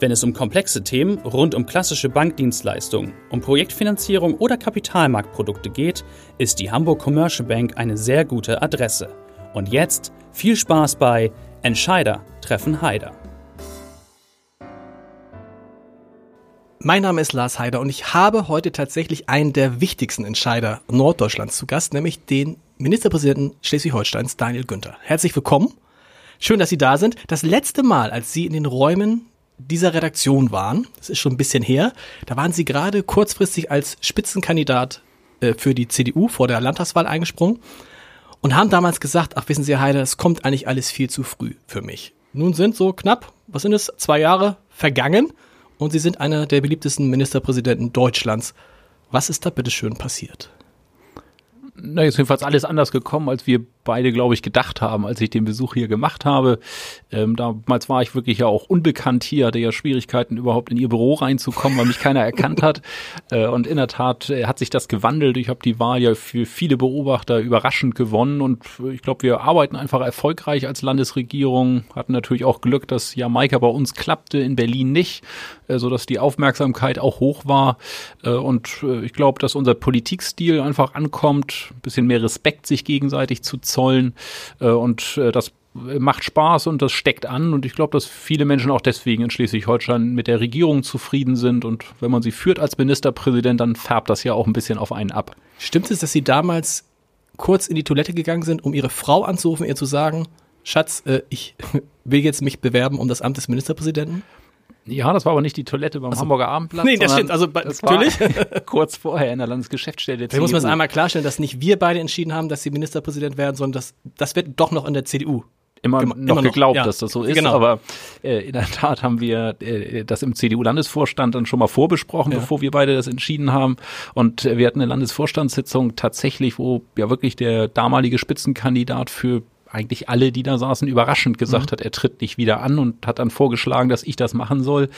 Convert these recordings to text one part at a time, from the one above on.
Wenn es um komplexe Themen rund um klassische Bankdienstleistungen, um Projektfinanzierung oder Kapitalmarktprodukte geht, ist die Hamburg Commercial Bank eine sehr gute Adresse. Und jetzt viel Spaß bei Entscheider treffen Heider. Mein Name ist Lars Heider und ich habe heute tatsächlich einen der wichtigsten Entscheider Norddeutschlands zu Gast, nämlich den Ministerpräsidenten Schleswig-Holsteins, Daniel Günther. Herzlich willkommen. Schön, dass Sie da sind. Das letzte Mal, als Sie in den Räumen dieser Redaktion waren, das ist schon ein bisschen her, da waren Sie gerade kurzfristig als Spitzenkandidat äh, für die CDU vor der Landtagswahl eingesprungen und haben damals gesagt, ach wissen Sie, Herr Heider, es kommt eigentlich alles viel zu früh für mich. Nun sind so knapp, was sind es, zwei Jahre vergangen und Sie sind einer der beliebtesten Ministerpräsidenten Deutschlands. Was ist da bitte schön passiert? Na, ist jedenfalls alles anders gekommen, als wir beide, glaube ich, gedacht haben, als ich den Besuch hier gemacht habe. Ähm, damals war ich wirklich ja auch unbekannt hier, hatte ja Schwierigkeiten, überhaupt in ihr Büro reinzukommen, weil mich keiner erkannt hat. Äh, und in der Tat äh, hat sich das gewandelt. Ich habe die Wahl ja für viele Beobachter überraschend gewonnen und ich glaube, wir arbeiten einfach erfolgreich als Landesregierung, hatten natürlich auch Glück, dass Jamaika bei uns klappte, in Berlin nicht, äh, so dass die Aufmerksamkeit auch hoch war. Äh, und äh, ich glaube, dass unser Politikstil einfach ankommt, ein bisschen mehr Respekt sich gegenseitig zu zollen äh, und äh, das macht Spaß und das steckt an und ich glaube, dass viele Menschen auch deswegen in Schleswig-Holstein mit der Regierung zufrieden sind und wenn man sie führt als Ministerpräsident, dann färbt das ja auch ein bisschen auf einen ab. Stimmt es, dass Sie damals kurz in die Toilette gegangen sind, um Ihre Frau anzurufen, ihr zu sagen, Schatz, äh, ich will jetzt mich bewerben um das Amt des Ministerpräsidenten? Ja, das war aber nicht die Toilette beim Also, Hamburger Abendblatt. Nee, das stimmt. Also das natürlich. Kurz vorher in der Landesgeschäftsstelle. Da muss man es einmal klarstellen, dass nicht wir beide entschieden haben, dass sie Ministerpräsident werden, sondern das, das wird doch noch in der CDU. immer noch immer noch, geglaubt, ja. dass das so ist. Genau. Aber äh, in der Tat haben wir äh, das im CDU-Landesvorstand dann schon mal vorbesprochen, Ja. bevor wir beide das entschieden haben. Und äh, wir hatten eine Landesvorstandssitzung tatsächlich, wo ja wirklich der damalige Spitzenkandidat für eigentlich alle, die da saßen, überraschend gesagt hat, er tritt nicht wieder an und hat dann vorgeschlagen, dass ich das machen soll.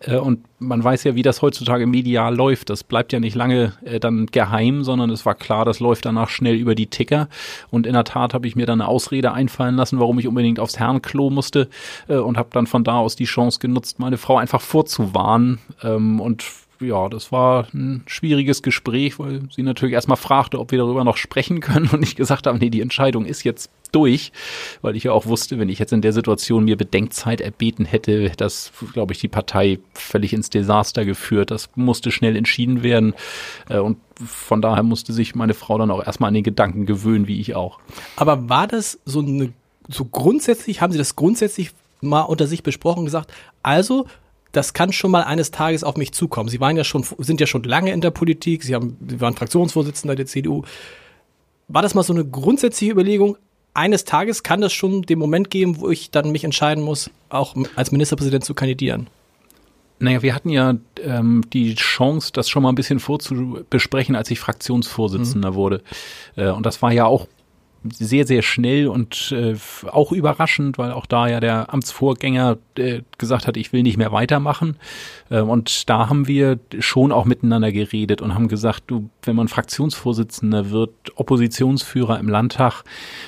Äh, Und man weiß ja, wie das heutzutage medial läuft. Das bleibt ja nicht lange äh, dann geheim, sondern es war klar, das läuft danach schnell über die Ticker. Und in der Tat habe ich mir dann eine Ausrede einfallen lassen, warum ich unbedingt aufs Herrenklo musste äh, und habe dann von da aus die Chance genutzt, meine Frau einfach vorzuwarnen. Ähm, Und ja, das war ein schwieriges Gespräch, weil sie natürlich erstmal fragte, ob wir darüber noch sprechen können und ich gesagt habe, nee, die Entscheidung ist jetzt durch, weil ich ja auch wusste, wenn ich jetzt in der Situation mir Bedenkzeit erbeten hätte, das, glaube ich, die Partei völlig ins Desaster geführt. Das musste schnell entschieden werden äh, und von daher musste sich meine Frau dann auch erstmal an den Gedanken gewöhnen, wie ich auch. Aber war das so eine, so grundsätzlich, haben Sie das grundsätzlich mal unter sich besprochen gesagt, also, das kann schon mal eines Tages auf mich zukommen. Sie waren ja schon, sind ja schon lange in der Politik, Sie haben, Sie waren Fraktionsvorsitzender der CDU. War das mal so eine grundsätzliche Überlegung? Eines Tages kann das schon den Moment geben, wo ich dann mich entscheiden muss, auch als Ministerpräsident zu kandidieren. Naja, wir hatten ja ähm, die Chance, das schon mal ein bisschen vorzubesprechen, als ich Fraktionsvorsitzender wurde. Äh, und das war ja auch sehr, sehr schnell und äh, auch überraschend, weil auch da ja der Amtsvorgänger äh, gesagt hat, ich will nicht mehr weitermachen. Äh, und da haben wir schon auch miteinander geredet und haben gesagt, du, wenn man Fraktionsvorsitzender wird, Oppositionsführer im Landtag,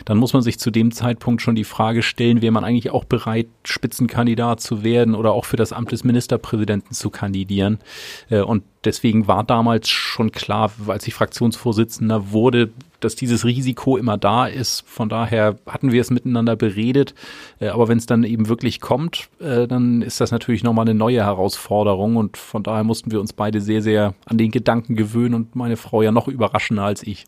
dann muss man sich zu dem Zeitpunkt schon die Frage stellen, wäre man eigentlich auch bereit, Spitzenkandidat zu werden oder auch für das Amt des Ministerpräsidenten zu kandidieren. Äh, Und deswegen war damals schon klar, als ich Fraktionsvorsitzender wurde, dass dieses Risiko immer da ist. Von daher hatten wir es miteinander beredet. Äh, Aber wenn es dann eben wirklich kommt, äh, dann ist das natürlich nochmal eine neue Herausforderung. Und von daher mussten wir uns beide sehr, sehr an den Gedanken gewöhnen und meine Frau ja noch überraschender als ich.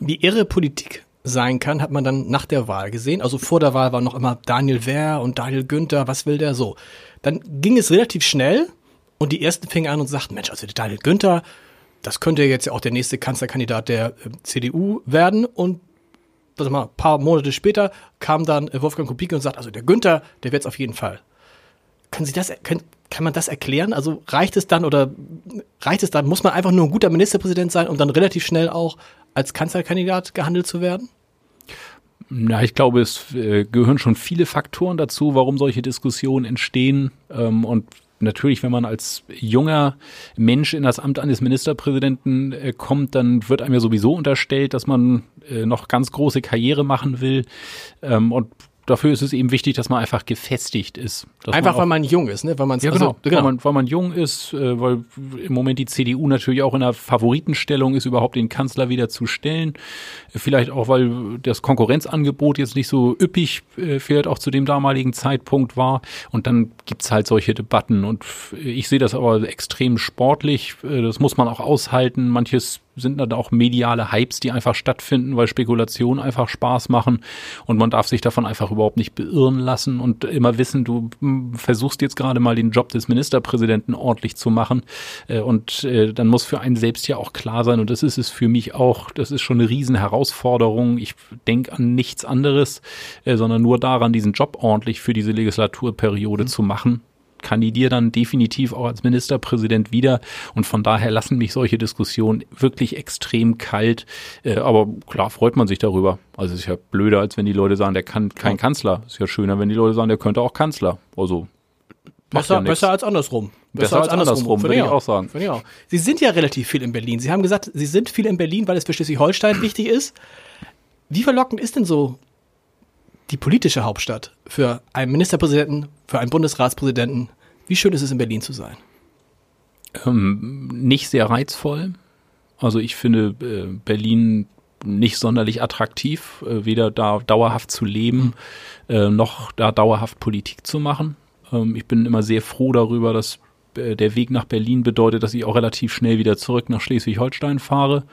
Wie irre Politik sein kann, hat man dann nach der Wahl gesehen. Also vor der Wahl war noch immer Daniel Wehr und Daniel Günther, was will der so? Dann ging es relativ schnell und die ersten fingen an und sagten, Mensch, also der Daniel Günther, das könnte jetzt ja auch der nächste Kanzlerkandidat der äh, CDU werden und warte mal, ein paar Monate später kam dann äh, Wolfgang Kubicki und sagt, also der Günther, der wird's auf jeden Fall. können Sie das, können, kann man das erklären? Also reicht es dann oder reicht es dann, muss man einfach nur ein guter Ministerpräsident sein, um dann relativ schnell auch als Kanzlerkandidat gehandelt zu werden? Na, ich glaube, es äh, gehören schon viele Faktoren dazu, warum solche Diskussionen entstehen. Ähm, und natürlich, wenn man als junger Mensch in das Amt eines Ministerpräsidenten äh, kommt, dann wird einem ja sowieso unterstellt, dass man äh, noch ganz große Karriere machen will. Ähm, und dafür ist es eben wichtig, dass man einfach gefestigt ist. Einfach, man weil man jung ist, ne? Weil man ja, genau, also, genau. Weil, man, weil man jung ist, äh, weil im Moment die CDU natürlich auch in einer Favoritenstellung ist, überhaupt den Kanzler wieder zu stellen. Vielleicht auch, weil das Konkurrenzangebot jetzt nicht so üppig äh, vielleicht auch zu dem damaligen Zeitpunkt war. Und dann gibt's halt solche Debatten. Und ich sehe das aber extrem sportlich. Äh, das muss man auch aushalten. Manches sind dann auch mediale Hypes, die einfach stattfinden, weil Spekulationen einfach Spaß machen und man darf sich davon einfach überhaupt nicht beirren lassen und immer wissen, du hm, versuchst jetzt gerade mal den Job des Ministerpräsidenten ordentlich zu machen äh, und äh, dann muss für einen selbst ja auch klar sein und das ist es für mich auch, das ist schon eine riesen Herausforderung. Ich denke an nichts anderes, äh, sondern nur daran, diesen Job ordentlich für diese Legislaturperiode mhm. zu machen kandidiere dann definitiv auch als Ministerpräsident wieder. Und von daher lassen mich solche Diskussionen wirklich extrem kalt. Äh, aber klar freut man sich darüber. Also es ist ja blöder, als wenn die Leute sagen, der kann kein Kanzler. Ist ja schöner, wenn die Leute sagen, der könnte auch Kanzler. Also Besser, ja besser als andersrum. Besser, besser als, als andersrum, würde ich auch sagen. Ich auch. Sie sind ja relativ viel in Berlin. Sie haben gesagt, Sie sind viel in Berlin, weil es für Schleswig-Holstein wichtig ist. Wie verlockend ist denn so die politische Hauptstadt für einen Ministerpräsidenten, für einen Bundesratspräsidenten. Wie schön ist es in Berlin zu sein? Ähm, nicht sehr reizvoll. Also ich finde äh, Berlin nicht sonderlich attraktiv, äh, weder da dauerhaft zu leben, äh, noch da dauerhaft Politik zu machen. Ähm, ich bin immer sehr froh darüber, dass äh, der Weg nach Berlin bedeutet, dass ich auch relativ schnell wieder zurück nach Schleswig-Holstein fahre.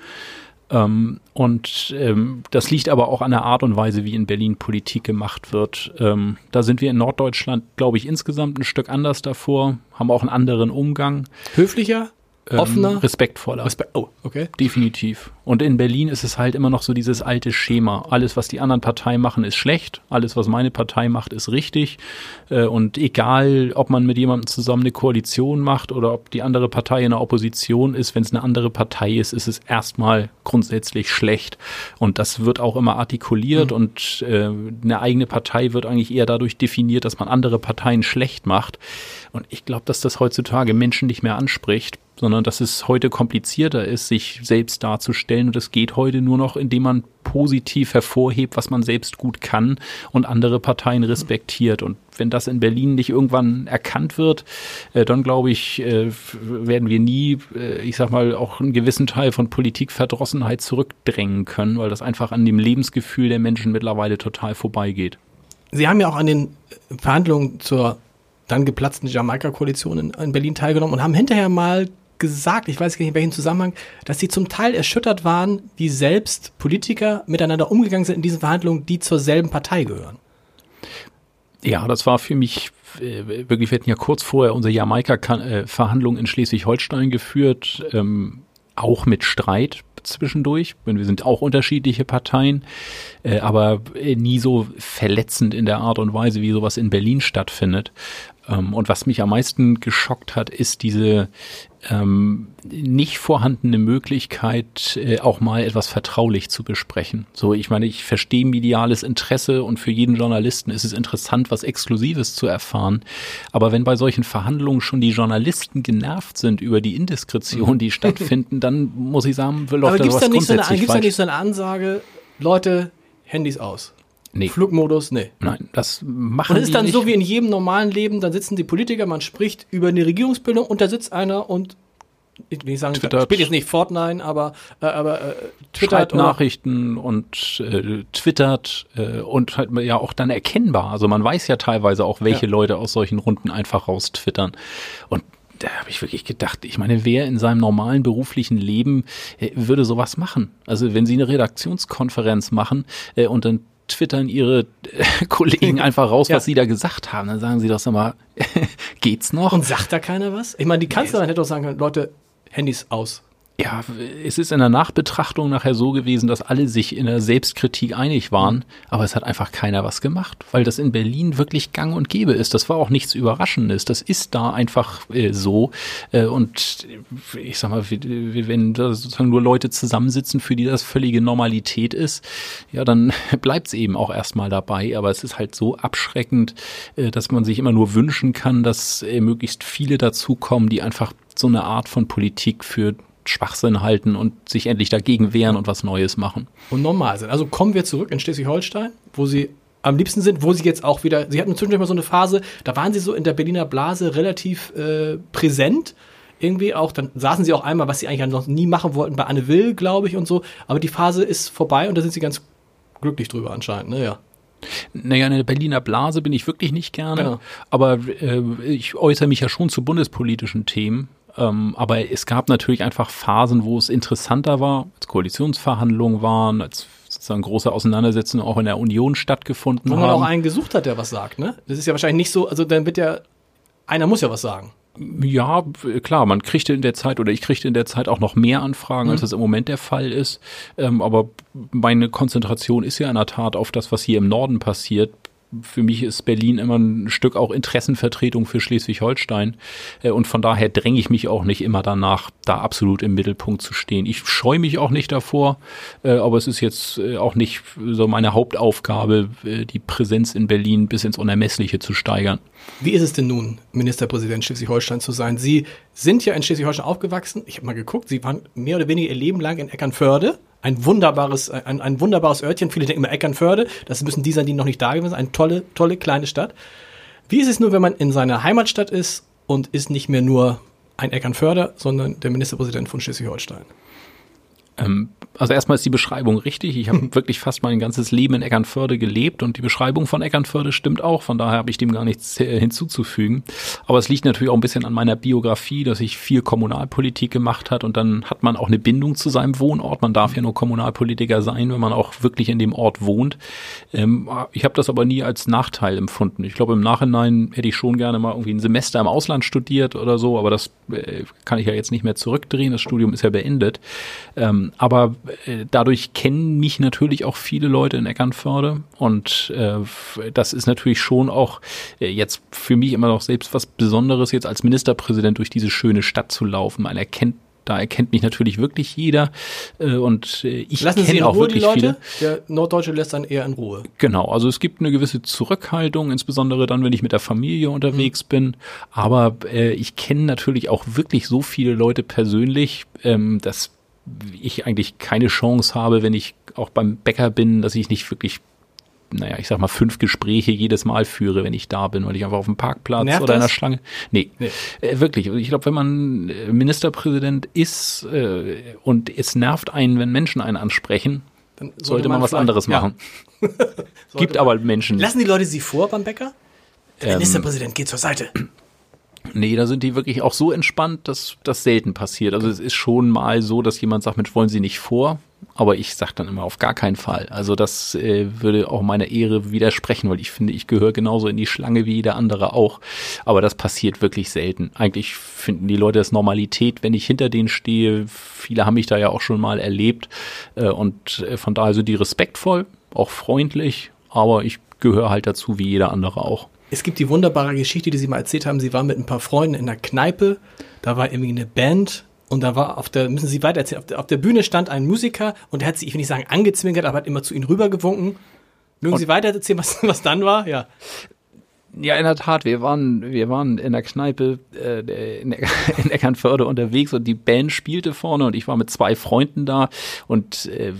Ähm, und ähm, das liegt aber auch an der Art und Weise, wie in Berlin Politik gemacht wird. Ähm, da sind wir in Norddeutschland, glaube ich, insgesamt ein Stück anders davor, haben auch einen anderen Umgang. Höflicher? Ähm, offener, respektvoller. Respe oh, okay. Definitiv. Und in Berlin ist es halt immer noch so dieses alte Schema. Alles, was die anderen Parteien machen, ist schlecht. Alles, was meine Partei macht, ist richtig. Äh, und egal, ob man mit jemandem zusammen eine Koalition macht oder ob die andere Partei in der Opposition ist, wenn es eine andere Partei ist, ist es erstmal grundsätzlich schlecht. Und das wird auch immer artikuliert mhm. und äh, eine eigene Partei wird eigentlich eher dadurch definiert, dass man andere Parteien schlecht macht. Und ich glaube, dass das heutzutage Menschen nicht mehr anspricht sondern dass es heute komplizierter ist, sich selbst darzustellen. Und es geht heute nur noch, indem man positiv hervorhebt, was man selbst gut kann und andere Parteien respektiert. Und wenn das in Berlin nicht irgendwann erkannt wird, äh, dann glaube ich, äh, werden wir nie, äh, ich sag mal, auch einen gewissen Teil von Politikverdrossenheit zurückdrängen können, weil das einfach an dem Lebensgefühl der Menschen mittlerweile total vorbeigeht. Sie haben ja auch an den Verhandlungen zur dann geplatzten Jamaika-Koalition in, in, Berlin teilgenommen und haben hinterher mal gesagt, ich weiß gar nicht in welchem Zusammenhang, dass sie zum Teil erschüttert waren, wie selbst Politiker miteinander umgegangen sind in diesen Verhandlungen, die zur selben Partei gehören. Ja, das war für mich äh, wirklich, wir hatten ja kurz vorher unsere Jamaika-Verhandlungen in Schleswig-Holstein geführt, ähm, auch mit Streit zwischendurch. Wir sind auch unterschiedliche Parteien, äh, aber nie so verletzend in der Art und Weise, wie sowas in Berlin stattfindet. Ähm, und was mich am meisten geschockt hat, ist diese ähm, nicht vorhandene Möglichkeit, äh, auch mal etwas vertraulich zu besprechen. So, ich meine, ich verstehe mediales Interesse und für jeden Journalisten ist es interessant, was Exklusives zu erfahren. Aber wenn bei solchen Verhandlungen schon die Journalisten genervt sind über die Indiskretion, die stattfinden, dann muss ich sagen, läuft Aber da was grundsätzlich so eine, Gibt es da nicht so eine Ansage, Leute, Handys aus? Nee. Flugmodus, nee. Nein, das machen Und es ist dann nicht. so wie in jedem normalen Leben, dann sitzen die Politiker, man spricht über eine Regierungsbildung und da sitzt einer und ich will nicht sagen, twittert, spielt jetzt nicht Fortnite, aber, äh, aber äh, twittert Nachrichten und äh, twittert äh, und halt ja auch dann erkennbar. Also man weiß ja teilweise auch, welche ja. Leute aus solchen Runden einfach raus twittern. Und da habe ich wirklich gedacht, ich meine, wer in seinem normalen beruflichen Leben äh, würde sowas machen? Also wenn Sie eine Redaktionskonferenz machen äh, und dann twittern ihre äh, Kollegen einfach raus, ja. was sie da gesagt haben. Dann sagen sie doch mal, geht's noch? Und sagt da keiner was? Ich meine, die Kanzlerin hätte doch sagen können, Leute, Handys aus. Ja, es ist in der Nachbetrachtung nachher so gewesen, dass alle sich in der Selbstkritik einig waren, aber es hat einfach keiner was gemacht, weil das in Berlin wirklich gang und gäbe ist. Das war auch nichts Überraschendes. Das ist da einfach äh, so. Äh, und ich sag mal, wenn da sozusagen nur Leute zusammensitzen, für die das völlige Normalität ist, ja, dann bleibt es eben auch erstmal dabei. Aber es ist halt so abschreckend, äh, dass man sich immer nur wünschen kann, dass äh, möglichst viele dazukommen, die einfach so eine Art von Politik für Schwachsinn halten und sich endlich dagegen wehren und was Neues machen. Und normal sind. Also kommen wir zurück in Schleswig-Holstein, wo Sie am liebsten sind, wo Sie jetzt auch wieder, Sie hatten zwischendurch mal so eine Phase, da waren Sie so in der Berliner Blase relativ äh, präsent. Irgendwie auch, dann saßen Sie auch einmal, was Sie eigentlich noch nie machen wollten, bei Anne Will, glaube ich, und so. Aber die Phase ist vorbei und da sind Sie ganz glücklich drüber anscheinend, ne? Ja. Naja, in der Berliner Blase bin ich wirklich nicht gerne, ja. aber äh, ich äußere mich ja schon zu bundespolitischen Themen ähm, aber es gab natürlich einfach Phasen, wo es interessanter war, als Koalitionsverhandlungen waren, als sozusagen große Auseinandersetzungen auch in der Union stattgefunden haben. Wo man auch einen gesucht hat, der was sagt, ne? Das ist ja wahrscheinlich nicht so, also dann wird ja, einer muss ja was sagen. Ja, klar, man kriegte in der Zeit oder ich kriegte in der Zeit auch noch mehr Anfragen, mhm. als das im Moment der Fall ist. Ähm, aber meine Konzentration ist ja in der Tat auf das, was hier im Norden passiert für mich ist Berlin immer ein Stück auch Interessenvertretung für Schleswig-Holstein. Äh, und von daher dränge ich mich auch nicht immer danach, da absolut im Mittelpunkt zu stehen. Ich scheue mich auch nicht davor, äh, aber es ist jetzt äh, auch nicht so meine Hauptaufgabe, die Präsenz in Berlin bis ins Unermessliche zu steigern. Wie ist es denn nun, Ministerpräsident Schleswig-Holstein zu sein? Sie sind ja in Schleswig-Holstein aufgewachsen. Ich habe mal geguckt, Sie waren mehr oder weniger Ihr Leben lang in Eckernförde ein wunderbares, ein, ein wunderbares Örtchen. Viele denken immer Eckernförde. Das müssen die sein, die noch nicht da gewesen sind. Eine tolle, tolle kleine Stadt. Wie ist es nur, wenn man in seiner Heimatstadt ist und ist nicht mehr nur ein Eckernförder, sondern der Ministerpräsident von Schleswig-Holstein? Ähm, also erstmal ist die Beschreibung richtig. Ich habe wirklich fast mein ganzes Leben in Eckernförde gelebt und die Beschreibung von Eckernförde stimmt auch. Von daher habe ich dem gar nichts äh, hinzuzufügen. Aber es liegt natürlich auch ein bisschen an meiner Biografie, dass ich viel Kommunalpolitik gemacht hat und dann hat man auch eine Bindung zu seinem Wohnort. Man darf ja nur Kommunalpolitiker sein, wenn man auch wirklich in dem Ort wohnt. Ähm, ich habe das aber nie als Nachteil empfunden. Ich glaube, im Nachhinein hätte ich schon gerne mal irgendwie ein Semester im Ausland studiert oder so, aber das äh, kann ich ja jetzt nicht mehr zurückdrehen. Das Studium ist ja beendet. Ähm, aber äh, dadurch kennen mich natürlich auch viele Leute in Eckernförde und äh, das ist natürlich schon auch äh, jetzt für mich immer noch selbst was Besonderes, jetzt als Ministerpräsident durch diese schöne Stadt zu laufen. Man erkennt da erkennt mich natürlich wirklich jeder äh, und äh, ich kenne auch wirklich viele. Der Norddeutsche lässt dann eher in Ruhe. Genau, also es gibt eine gewisse Zurückhaltung, insbesondere dann, wenn ich mit der Familie unterwegs mhm. bin. Aber äh, ich kenne natürlich auch wirklich so viele Leute persönlich, ähm, dass ich eigentlich keine Chance habe, wenn ich auch beim Bäcker bin, dass ich nicht wirklich naja, ich sag mal, fünf Gespräche jedes Mal führe, wenn ich da bin, weil ich einfach auf dem Parkplatz Nervt oder in der Schlange. Nee, nee. Äh, wirklich. Ich glaube, wenn man äh, Ministerpräsident ist äh, und es nervt einen, wenn Menschen einen ansprechen, dann sollte, sollte man, man was anderes machen. Ja. Gibt aber Menschen. Lassen die Leute sie vor beim Bäcker? Der ähm, Ministerpräsident geht zur Seite. Nee, da sind die wirklich auch so entspannt, dass das selten passiert. Also es ist schon mal so, dass jemand sagt, Mensch, wollen Sie nicht vor? Aber ich sage dann immer auf gar keinen Fall. Also das äh, würde auch meiner Ehre widersprechen, weil ich finde, ich gehöre genauso in die Schlange wie jeder andere auch. Aber das passiert wirklich selten. Eigentlich finden die Leute das Normalität, wenn ich hinter denen stehe. Viele haben mich da ja auch schon mal erlebt. Äh, und äh, von daher sind die respektvoll, auch freundlich. Aber ich gehöre halt dazu wie jeder andere auch es gibt die wunderbare Geschichte, die Sie mal erzählt haben. Sie waren mit ein paar Freunden in einer Kneipe. Da war irgendwie eine Band. Und da war auf der, müssen Sie weiter erzählen, auf der, auf der Bühne stand ein Musiker und der hat sie, ich will nicht sagen angezwinkert, aber hat immer zu Ihnen rübergewunken. Mögen und Sie weiter erzählen, was, was dann war? Ja. Ja, in der Tat, wir waren, wir waren in der Kneipe äh, in, in Eckernförde unterwegs und die Band spielte vorne und ich war mit zwei Freunden da und äh,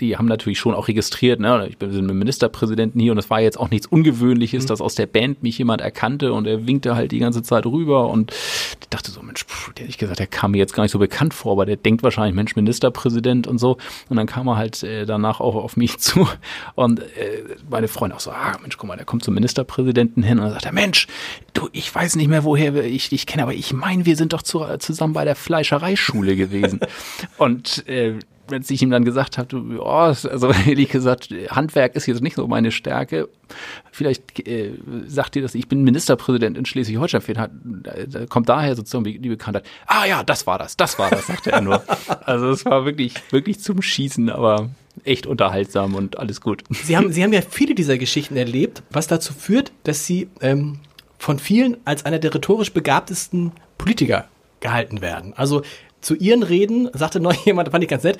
die haben natürlich schon auch registriert, ne? ich bin mit dem Ministerpräsidenten hier und es war jetzt auch nichts Ungewöhnliches, mhm. dass aus der Band mich jemand erkannte und er winkte halt die ganze Zeit rüber und ich dachte so, Mensch, pff, der ich gesagt, der kam mir jetzt gar nicht so bekannt vor, aber der denkt wahrscheinlich, Mensch, Ministerpräsident und so und dann kam er halt äh, danach auch auf mich zu und äh, meine Freunde auch so, ah Mensch, guck mal, der kommt zum Ministerpräsidenten hin und dann sagt er, Mensch, du, ich weiß nicht mehr, woher ich dich kenne, aber ich meine, wir sind doch zu, zusammen bei der Fleischereischule gewesen. und äh, als ich ihm dann gesagt habe, du, oh, also ehrlich gesagt, Handwerk ist jetzt nicht so meine Stärke. Vielleicht äh, sagt dir das, ich bin Ministerpräsident in Schleswig-Holstein, da kommt daher sozusagen die Bekanntheit. Ah ja, das war das, das war das, sagte er nur. Also es war wirklich, wirklich zum Schießen, aber echt unterhaltsam und alles gut. Sie haben, Sie haben ja viele dieser Geschichten erlebt, was dazu führt, dass Sie ähm, von vielen als einer der rhetorisch begabtesten Politiker gehalten werden. Also zu ihren Reden sagte noch jemand, fand ich ganz nett,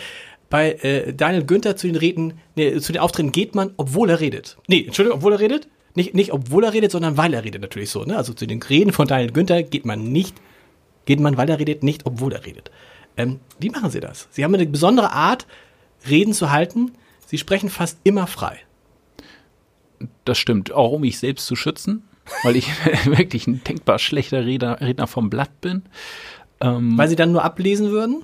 bei äh, Daniel Günther zu den Reden, nee, zu den Auftritten geht man, obwohl er redet. Nee, Entschuldigung, obwohl er redet. Nicht, nicht obwohl er redet, sondern weil er redet natürlich so. Ne? Also zu den Reden von Daniel Günther geht man nicht, geht man, weil er redet, nicht obwohl er redet. Ähm, wie machen Sie das? Sie haben eine besondere Art, Reden zu halten. Sie sprechen fast immer frei. Das stimmt, auch um mich selbst zu schützen, weil ich wirklich ein denkbar schlechter Redner, Redner vom Blatt bin. Ähm, Weil sie dann nur ablesen würden?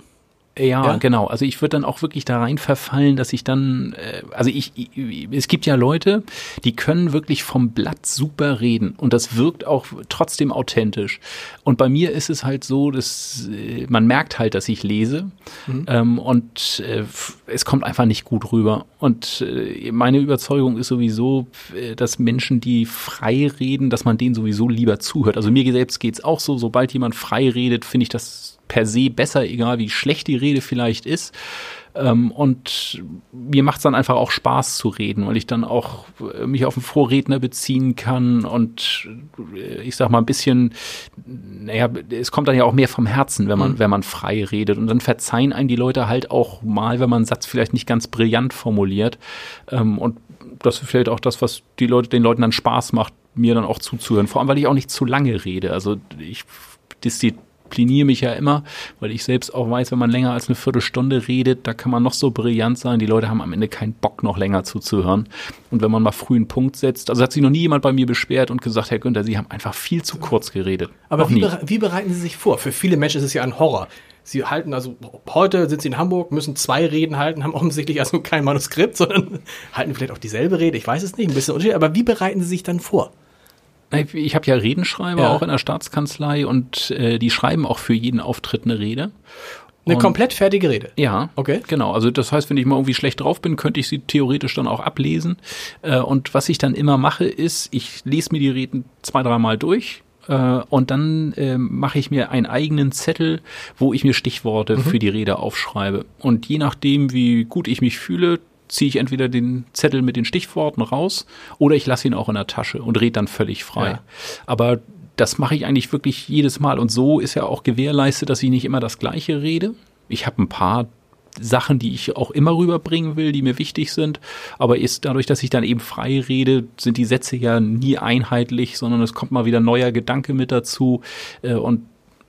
Ja, ja, genau. Also ich würde dann auch wirklich da rein verfallen, dass ich dann, äh, also ich, ich, es gibt ja Leute, die können wirklich vom Blatt super reden und das wirkt auch trotzdem authentisch. Und bei mir ist es halt so, dass äh, man merkt halt, dass ich lese mhm. ähm, und äh, es kommt einfach nicht gut rüber. Und äh, meine Überzeugung ist sowieso, äh, dass Menschen, die frei reden, dass man denen sowieso lieber zuhört. Also mir selbst geht's auch so, sobald jemand frei redet, finde ich das per se besser, egal wie schlecht die Rede vielleicht ist. Ähm, und mir macht es dann einfach auch Spaß zu reden, weil ich dann auch äh, mich auf einen Vorredner beziehen kann und äh, ich sag mal ein bisschen, naja, es kommt dann ja auch mehr vom Herzen, wenn man, mhm. wenn man frei redet. Und dann verzeihen einen die Leute halt auch mal, wenn man einen Satz vielleicht nicht ganz brillant formuliert. Ähm, und das ist vielleicht auch das, was die Leute, den Leuten dann Spaß macht, mir dann auch zuzuhören. Vor allem, weil ich auch nicht zu lange rede. Also ich diszipliniere diszipliniere mich ja immer, weil ich selbst auch weiß, wenn man länger als eine Viertelstunde redet, da kann man noch so brillant sein. Die Leute haben am Ende keinen Bock, noch länger zuzuhören. Und wenn man mal früh einen Punkt setzt, also hat sich noch nie jemand bei mir beschwert und gesagt, Herr Günther, Sie haben einfach viel zu kurz geredet. Aber wie, bere wie bereiten Sie sich vor? Für viele Menschen ist es ja ein Horror. Sie halten also, heute sind Sie in Hamburg, müssen zwei Reden halten, haben offensichtlich also kein Manuskript, sondern halten vielleicht auch dieselbe Rede. Ich weiß es nicht, ein bisschen unterschiedlich. Aber wie bereiten Sie sich dann vor? Ich habe ja Redenschreiber ja. auch in der Staatskanzlei und äh, die schreiben auch für jeden Auftritt eine Rede. Eine und, komplett fertige Rede. Ja, okay. Genau. Also das heißt, wenn ich mal irgendwie schlecht drauf bin, könnte ich sie theoretisch dann auch ablesen. Äh, und was ich dann immer mache, ist, ich lese mir die Reden zwei, dreimal durch. Äh, und dann äh, mache ich mir einen eigenen Zettel, wo ich mir Stichworte mhm. für die Rede aufschreibe. Und je nachdem, wie gut ich mich fühle, ziehe ich entweder den Zettel mit den Stichworten raus oder ich lasse ihn auch in der Tasche und rede dann völlig frei. Ja. Aber das mache ich eigentlich wirklich jedes Mal. Und so ist ja auch gewährleistet, dass ich nicht immer das Gleiche rede. Ich habe ein paar Sachen, die ich auch immer rüberbringen will, die mir wichtig sind. Aber ist dadurch, dass ich dann eben frei rede, sind die Sätze ja nie einheitlich, sondern es kommt mal wieder neuer Gedanke mit dazu. Äh, und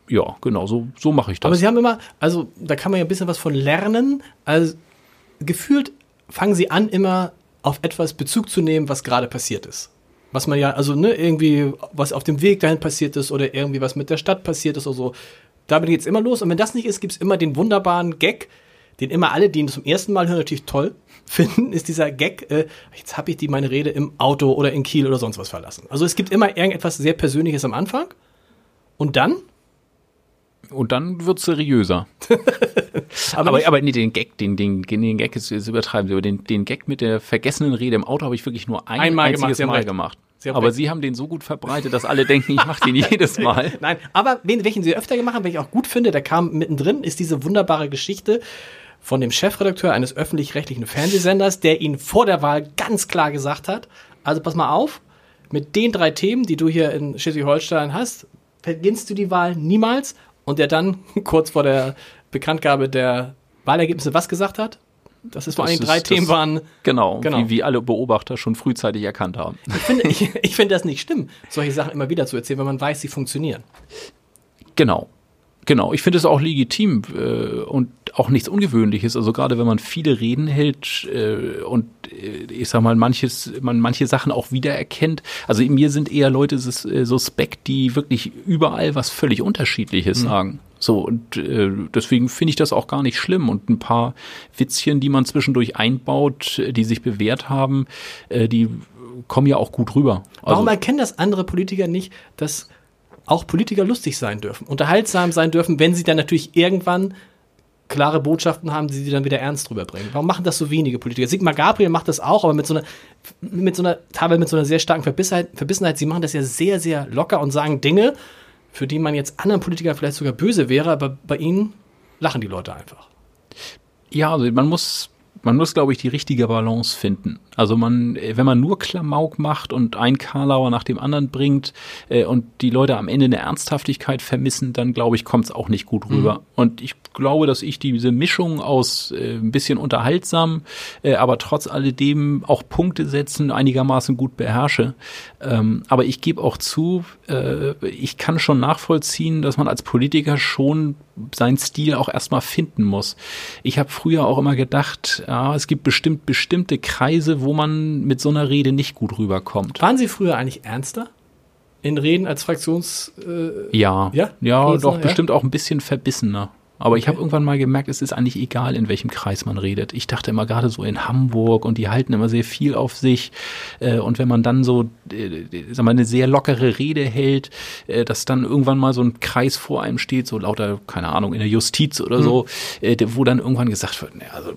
ja, genau, so, so mache ich das. Aber Sie haben immer, also da kann man ja ein bisschen was von lernen. Also gefühlt fangen sie an, immer auf etwas Bezug zu nehmen, was gerade passiert ist. Was man ja, also ne, irgendwie, was auf dem Weg dahin passiert ist oder irgendwie was mit der Stadt passiert ist oder so. Damit geht's immer los. Und wenn das nicht ist, gibt's immer den wunderbaren Gag, den immer alle, die ihn zum ersten Mal hören, natürlich toll finden, ist dieser Gag, äh, jetzt habe ich die meine Rede im Auto oder in Kiel oder sonst was verlassen. Also es gibt immer irgendetwas sehr Persönliches am Anfang und dann und dann wird es seriöser. aber, aber, aber, nee, den Gag, den, den, den Gag ist, ist übertreiben. Aber den, den Gag mit der vergessenen Rede im Auto habe ich wirklich nur ein Einmal einziges gemacht, Mal gemacht. Aber recht. Sie haben den so gut verbreitet, dass alle denken, ich mache den jedes Mal. Nein, aber wen, welchen Sie öfter gemacht haben, welchen ich auch gut finde, der kam mittendrin, ist diese wunderbare Geschichte von dem Chefredakteur eines öffentlich-rechtlichen Fernsehsenders, der Ihnen vor der Wahl ganz klar gesagt hat, also pass mal auf, mit den drei Themen, die du hier in Schleswig-Holstein hast, verginnst du die Wahl niemals und der dann kurz vor der Bekanntgabe der Wahlergebnisse was gesagt hat? Dass es vor allem drei Themen waren. Genau, genau. Wie, wie, alle Beobachter schon frühzeitig erkannt haben. Ich finde, ich, ich finde das nicht schlimm, solche Sachen immer wieder zu erzählen, wenn man weiß, sie funktionieren. Genau. Genau, ich finde es auch legitim äh, und auch nichts Ungewöhnliches. Also gerade wenn man viele Reden hält äh, und äh, ich sag mal manches, man manche Sachen auch wiedererkennt. Also in mir sind eher Leute äh, suspekt, die wirklich überall was völlig Unterschiedliches mhm. sagen. So, und äh, deswegen finde ich das auch gar nicht schlimm. Und ein paar Witzchen, die man zwischendurch einbaut, die sich bewährt haben, äh, die kommen ja auch gut rüber. Also, Warum erkennen das andere Politiker nicht, dass auch Politiker lustig sein dürfen, unterhaltsam sein dürfen, wenn sie dann natürlich irgendwann klare Botschaften haben, die sie dann wieder ernst drüber bringen. Warum machen das so wenige Politiker? Sigmar Gabriel macht das auch, aber mit so einer, mit so einer, teilweise mit so einer sehr starken Verbissenheit, Verbissenheit. Sie machen das ja sehr, sehr locker und sagen Dinge, für die man jetzt anderen Politikern vielleicht sogar böse wäre, aber bei ihnen lachen die Leute einfach. Ja, also man muss man muss, glaube ich, die richtige Balance finden. Also man, wenn man nur Klamauk macht und ein Karlauer nach dem anderen bringt äh, und die Leute am Ende eine Ernsthaftigkeit vermissen, dann glaube ich, kommt es auch nicht gut rüber. Mhm. Und ich glaube, dass ich diese Mischung aus äh, ein bisschen unterhaltsam, äh, aber trotz alledem auch Punkte setzen einigermaßen gut beherrsche. Ähm, aber ich gebe auch zu, äh, ich kann schon nachvollziehen, dass man als Politiker schon seinen Stil auch erstmal finden muss. Ich habe früher auch immer gedacht, ja, es gibt bestimmt bestimmte Kreise, wo man mit so einer Rede nicht gut rüberkommt. Waren Sie früher eigentlich ernster? In Reden als Fraktions. Äh, ja, ja, ja doch, ja? bestimmt auch ein bisschen verbissener. Aber ich habe irgendwann mal gemerkt, es ist eigentlich egal, in welchem Kreis man redet. Ich dachte immer gerade so in Hamburg und die halten immer sehr viel auf sich. Äh, und wenn man dann so, äh, sag mal, eine sehr lockere Rede hält, äh, dass dann irgendwann mal so ein Kreis vor einem steht, so lauter, keine Ahnung, in der Justiz oder mhm. so, wo dann irgendwann gesagt wird, also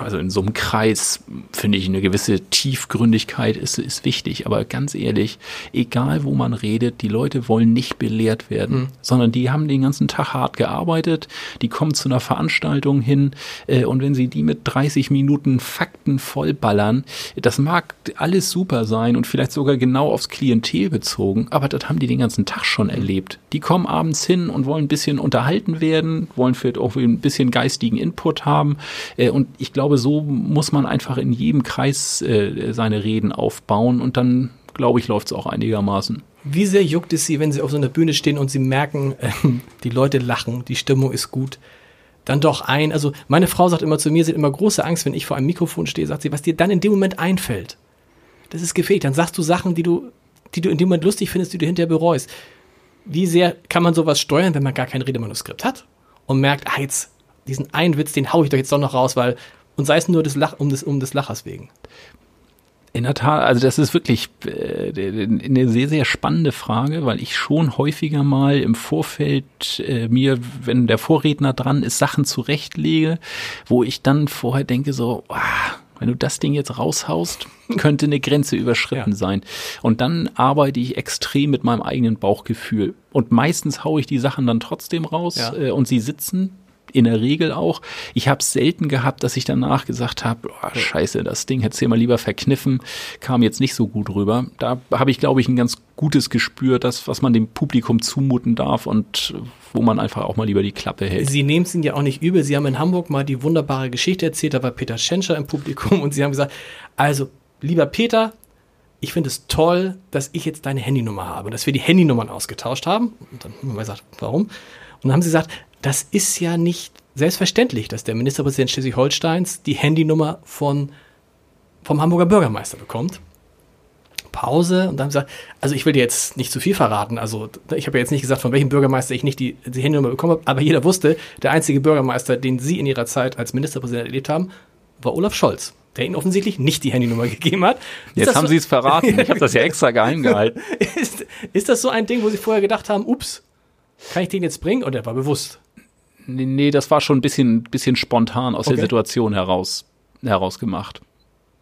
also in so einem Kreis finde ich eine gewisse Tiefgründigkeit ist, ist wichtig. Aber ganz ehrlich, egal wo man redet, die Leute wollen nicht belehrt werden, mhm. sondern die haben den ganzen Tag hart gearbeitet, die kommen zu einer Veranstaltung hin äh, und wenn sie die mit 30 Minuten Fakten vollballern, das mag alles super sein und vielleicht sogar genau aufs Klientel bezogen, aber das haben die den ganzen Tag schon erlebt. Die kommen abends hin und wollen ein bisschen unterhalten werden, wollen vielleicht auch ein bisschen geistigen Input haben äh, und ich glaube, so muss man einfach in jedem Kreis äh, seine Reden aufbauen und dann, glaube ich, läuft es auch einigermaßen. Wie sehr juckt es Sie, wenn Sie auf so einer Bühne stehen und Sie merken, äh, die Leute lachen, die Stimmung ist gut? Dann doch ein, also meine Frau sagt immer zu mir, sie hat immer große Angst, wenn ich vor einem Mikrofon stehe, sagt sie, was dir dann in dem Moment einfällt. Das ist gefährlich. Dann sagst du Sachen, die du, die du in dem Moment lustig findest, die du hinterher bereust. Wie sehr kann man sowas steuern, wenn man gar kein Redemanuskript hat und merkt, ah, jetzt diesen einen Witz, den hau ich doch jetzt doch noch raus, weil, und sei es nur des Lach, um, des, um des Lachers wegen. In der Tat, also das ist wirklich äh, eine sehr, sehr spannende Frage, weil ich schon häufiger mal im Vorfeld äh, mir, wenn der Vorredner dran ist, Sachen zurechtlege, wo ich dann vorher denke so, ah, wenn du das Ding jetzt raushaust, könnte eine Grenze überschritten ja. sein. Und dann arbeite ich extrem mit meinem eigenen Bauchgefühl. Und meistens haue ich die Sachen dann trotzdem raus ja. äh, und sie sitzen in der Regel auch. Ich habe selten gehabt, dass ich danach gesagt habe, oh, scheiße, das Ding hätte du mal lieber verkniffen, kam jetzt nicht so gut rüber. Da habe ich, glaube ich, ein ganz gutes Gespür, das, was man dem Publikum zumuten darf und wo man einfach auch mal lieber die Klappe hält. Sie nehmen es Ihnen ja auch nicht übel. Sie haben in Hamburg mal die wunderbare Geschichte erzählt, da war Peter Schenscher im Publikum und Sie haben gesagt, also, lieber Peter, ich finde es toll, dass ich jetzt deine Handynummer habe, dass wir die Handynummern ausgetauscht haben. Und dann haben wir gesagt, warum? Und dann haben sie gesagt, das ist ja nicht selbstverständlich, dass der Ministerpräsident Schleswig-Holsteins die Handynummer von, vom Hamburger Bürgermeister bekommt. Pause und dann haben sie gesagt, also ich will dir jetzt nicht zu viel verraten. Also ich habe ja jetzt nicht gesagt, von welchem Bürgermeister ich nicht die, die Handynummer bekommen habe, aber jeder wusste, der einzige Bürgermeister, den Sie in Ihrer Zeit als Ministerpräsident erlebt haben, war Olaf Scholz, der Ihnen offensichtlich nicht die Handynummer gegeben hat. Ist jetzt haben so, Sie es verraten. Ich habe das ja extra geheim gehalten. ist, ist das so ein Ding, wo Sie vorher gedacht haben, ups, kann ich den jetzt bringen? Und er war bewusst. Nee, nee, das war schon ein bisschen, bisschen spontan aus okay. der Situation heraus, heraus gemacht.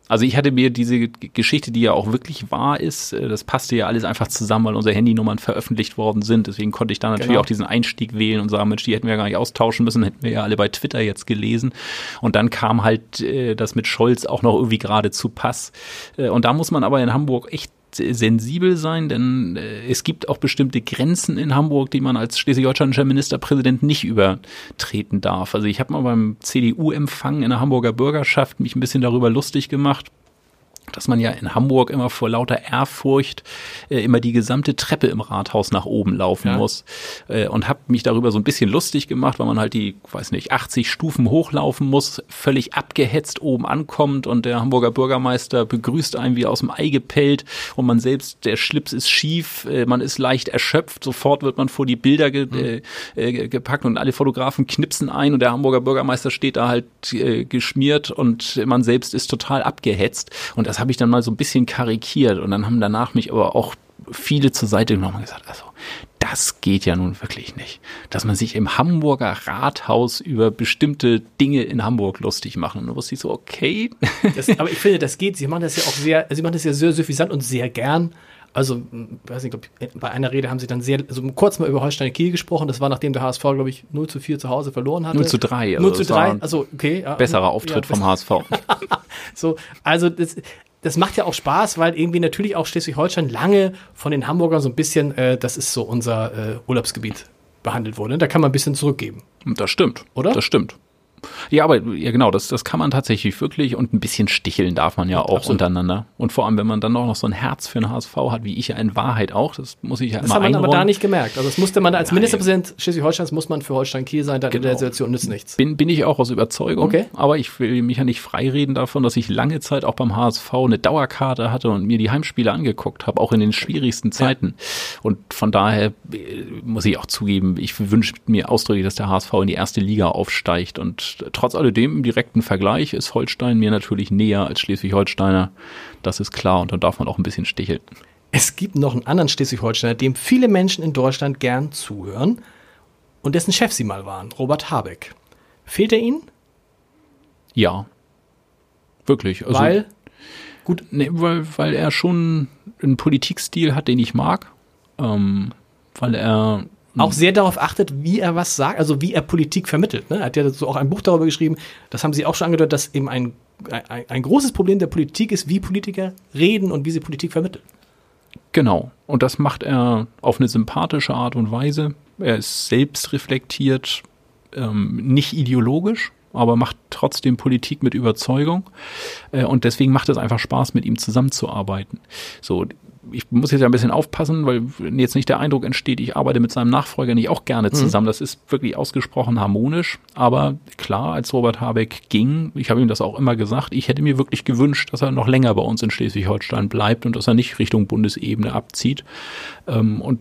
Also ich hatte mir diese Geschichte, die ja auch wirklich wahr ist, äh, das passte ja alles einfach zusammen, weil unsere Handynummern veröffentlicht worden sind. Deswegen konnte ich da natürlich genau. auch diesen Einstieg wählen und sagen, Mensch, die hätten wir ja gar nicht austauschen müssen, hätten wir ja alle bei Twitter jetzt gelesen. Und dann kam halt äh, das mit Scholz auch noch irgendwie gerade zu Pass. Äh, und da muss man aber in Hamburg echt sensibel sein, denn äh, es gibt auch bestimmte Grenzen in Hamburg, die man als schleswig-holsteinischer Ministerpräsident nicht übertreten darf. Also ich habe mal beim CDU-Empfang in der Hamburger Bürgerschaft mich ein bisschen darüber lustig gemacht dass man ja in Hamburg immer vor lauter Ehrfurcht äh, immer die gesamte Treppe im Rathaus nach oben laufen ja. muss. Äh, und habe mich darüber so ein bisschen lustig gemacht, weil man halt die, weiß nicht, 80 Stufen hochlaufen muss, völlig abgehetzt oben ankommt und der Hamburger Bürgermeister begrüßt einen wie aus dem Ei gepellt und man selbst, der Schlips ist schief, äh, man ist leicht erschöpft, sofort wird man vor die Bilder ge mhm. äh, gepackt und alle Fotografen knipsen ein und der Hamburger Bürgermeister steht da halt äh, geschmiert und man selbst ist total abgehetzt und das das habe ich dann mal so ein bisschen karikiert und dann haben danach mich aber auch viele zur Seite genommen und gesagt, also das geht ja nun wirklich nicht. Dass man sich im Hamburger Rathaus über bestimmte Dinge in Hamburg lustig machen. Und da wusste ich so, okay. Das, aber ich finde, das geht. Sie machen das ja auch sehr, Sie machen das ja sehr suffisant und sehr gern. Also, weiß nicht, glaub, bei einer Rede haben sie dann sehr, also kurz mal über Holstein Kiel gesprochen. Das war nachdem der HSV, glaube ich, 0 zu 4 zu Hause verloren hatte. 0 zu 3. Also 0 zu 3, also okay. Ja, besserer Auftritt ja, vom HSV. so, also das, das macht ja auch Spaß, weil irgendwie natürlich auch Schleswig-Holstein lange von den Hamburgern so ein bisschen, äh, das ist so unser äh, Urlaubsgebiet behandelt wurde. Da kann man ein bisschen zurückgeben. Das stimmt. Oder? Das stimmt. Ja, aber ja genau, das, das kann man tatsächlich wirklich und ein bisschen sticheln darf man ja auch Absolut. untereinander. Und vor allem, wenn man dann auch noch so ein Herz für den HSV hat, wie ich ja in Wahrheit auch, das muss ich ja das immer Das hat man einräumen. aber da nicht gemerkt. Also das musste man als Nein. Ministerpräsident Schleswig-Holsteins muss man für Holstein-Kiel sein, dann genau. in der genau. Situation nützt nichts. Bin, bin ich auch aus Überzeugung. Okay. Aber ich will mich ja nicht freireden davon, dass ich lange Zeit auch beim HSV eine Dauerkarte hatte und mir die Heimspiele angeguckt habe, auch in den schwierigsten Zeiten. Ja. Und von daher äh, muss ich auch zugeben, ich wünsche mir ausdrücklich, dass der HSV in die erste Liga aufsteigt und trotz alledem im direkten Vergleich ist Holstein mir natürlich näher als Schleswig-Holsteiner. Das ist klar und dann darf man auch ein bisschen sticheln. Es gibt noch einen anderen Schleswig-Holsteiner, dem viele Menschen in Deutschland gern zuhören und dessen Chef sie mal waren, Robert Habeck. Fehlt er Ihnen? Ja. Wirklich. Also, weil? Gut, nee, weil, weil er schon einen Politikstil hat, den ich mag. Ähm, weil er auch sehr darauf achtet, wie er was sagt, also wie er Politik vermittelt. Ne? Er hat ja so auch ein Buch darüber geschrieben, das haben Sie auch schon angedeutet, dass eben ein, ein, ein großes Problem der Politik ist, wie Politiker reden und wie sie Politik vermitteln. Genau. Und das macht er auf eine sympathische Art und Weise. Er ist selbst reflektiert, ähm, nicht ideologisch, aber macht trotzdem Politik mit Überzeugung. Äh, und deswegen macht es einfach Spaß, mit ihm zusammenzuarbeiten. So, ich muss jetzt ja ein bisschen aufpassen, weil jetzt nicht der Eindruck entsteht, ich arbeite mit seinem Nachfolger nicht auch gerne mhm. zusammen. Mhm. Das ist wirklich ausgesprochen harmonisch. Aber klar, als Robert Habeck ging, ich habe ihm das auch immer gesagt, ich hätte mir wirklich gewünscht, dass er noch länger bei uns in Schleswig-Holstein bleibt und dass er nicht Richtung Bundesebene abzieht. Ähm, und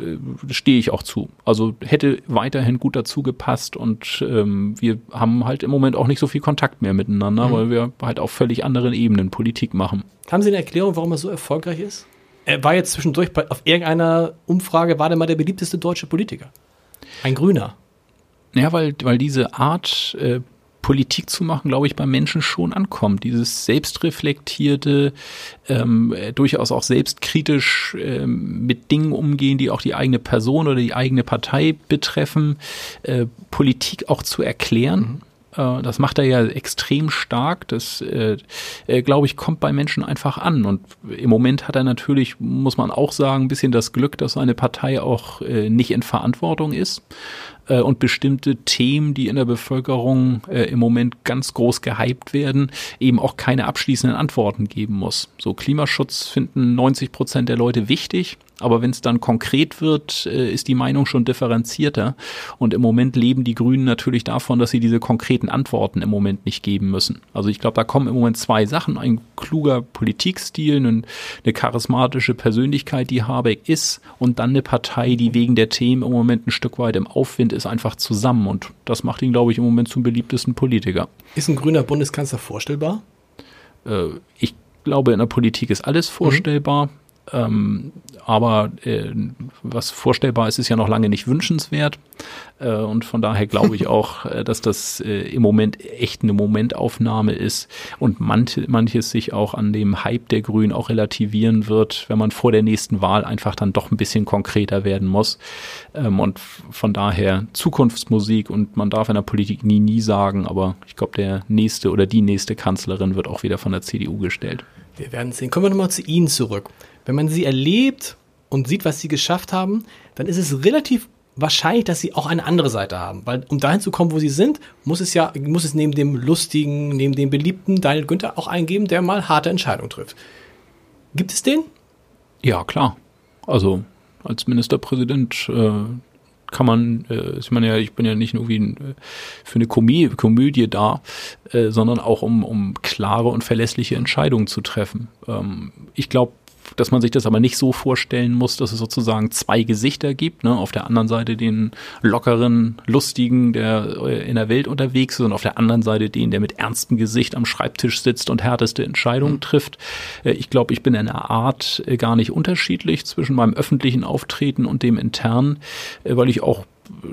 äh, stehe ich auch zu. Also hätte weiterhin gut dazu gepasst und ähm, wir haben halt im Moment auch nicht so viel Kontakt mehr miteinander, mhm. weil wir halt auf völlig anderen Ebenen Politik machen. Haben Sie eine Erklärung, warum er so erfolgreich ist? Er war jetzt zwischendurch bei, auf irgendeiner Umfrage, war der mal der beliebteste deutsche Politiker. Ein Grüner. Ja, weil, weil diese Art äh, Politik zu machen, glaube ich, bei Menschen schon ankommt. Dieses selbstreflektierte, ähm, durchaus auch selbstkritisch ähm, mit Dingen umgehen, die auch die eigene Person oder die eigene Partei betreffen, äh, Politik auch zu erklären. Äh, das macht er ja extrem stark. Das, äh, äh, glaube ich, kommt bei Menschen einfach an. Und im Moment hat er natürlich, muss man auch sagen, ein bisschen das Glück, dass seine Partei auch äh, nicht in Verantwortung ist äh, und bestimmte Themen, die in der Bevölkerung äh, im Moment ganz groß gehypt werden, eben auch keine abschließenden Antworten geben muss. So Klimaschutz finden 90 Prozent der Leute wichtig. Aber wenn es dann konkret wird, äh, ist die Meinung schon differenzierter. Und im Moment leben die Grünen natürlich davon, dass sie diese konkreten Antworten im Moment nicht geben müssen. Also ich glaube, da kommen im Moment zwei Sachen. Ein kluger Politikstil, eine, eine charismatische Persönlichkeit, die Habeck ist, und dann eine Partei, die wegen der Themen im Moment ein Stück weit im Aufwind ist, einfach zusammen. Und das macht ihn, glaube ich, im Moment zum beliebtesten Politiker. Ist ein grüner Bundeskanzler vorstellbar? Äh, ich glaube, in der Politik ist alles vorstellbar. Mhm. Ähm, aber äh, was vorstellbar ist, ist ja noch lange nicht wünschenswert. Äh, und von daher glaube ich auch, äh, dass das äh, im Moment echt eine Momentaufnahme ist und manche, manches sich auch an dem Hype der Grünen auch relativieren wird, wenn man vor der nächsten Wahl einfach dann doch ein bisschen konkreter werden muss. Ähm, und von daher Zukunftsmusik und man darf in der Politik nie, nie sagen, aber ich glaube, der nächste oder die nächste Kanzlerin wird auch wieder von der CDU gestellt. Wir werden sehen. Kommen wir nochmal zu Ihnen zurück. Wenn man sie erlebt und sieht, was sie geschafft haben, dann ist es relativ wahrscheinlich, dass sie auch eine andere Seite haben. Weil um dahin zu kommen, wo sie sind, muss es ja, muss es neben dem lustigen, neben dem beliebten Daniel Günther auch einen geben, der mal harte Entscheidungen trifft. Gibt es den? Ja, klar. Also als Ministerpräsident äh, kann man, äh, ich meine ja, ich bin ja nicht nur wie ein, äh, für eine Komödie, Komödie da, äh, sondern auch um, um klare und verlässliche Entscheidungen zu treffen. Ähm, ich glaube, dass man sich das aber nicht so vorstellen muss, dass es sozusagen zwei Gesichter gibt. Ne? Auf der anderen Seite den lockeren, lustigen, der äh, in der Welt unterwegs ist und auf der anderen Seite den, der mit ernstem Gesicht am Schreibtisch sitzt und härteste Entscheidungen mhm. trifft. Äh, ich glaube, ich bin in einer Art äh, gar nicht unterschiedlich zwischen meinem öffentlichen Auftreten und dem internen, weil ich auch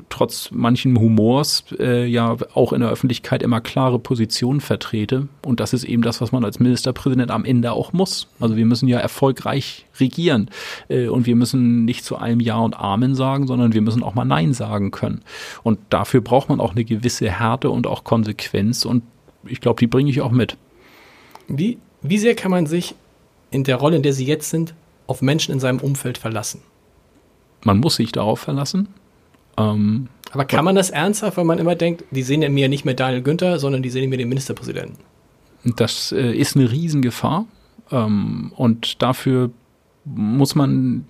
trotz manchen Humors äh, ja auch in der Öffentlichkeit immer klare Positionen vertrete. Und das ist eben das, was man als Ministerpräsident am Ende auch muss. Also wir müssen ja erfolgreich regieren. Äh, und wir müssen nicht zu allem Ja und Amen sagen, sondern wir müssen auch mal Nein sagen können. Und dafür braucht man auch eine gewisse Härte und auch Konsequenz. Und ich glaube, die bringe ich auch mit. Wie, wie sehr kann man sich in der Rolle, in der Sie jetzt sind, auf Menschen in seinem Umfeld verlassen? Man muss sich darauf verlassen. Ähm, Aber kann man das ernsthaft, weil man immer denkt, die sehen in mir nicht mehr Daniel Günther, sondern die sehen in mir den Ministerpräsidenten? Das äh, ist eine Riesengefahr. Ähm, und dafür muss man,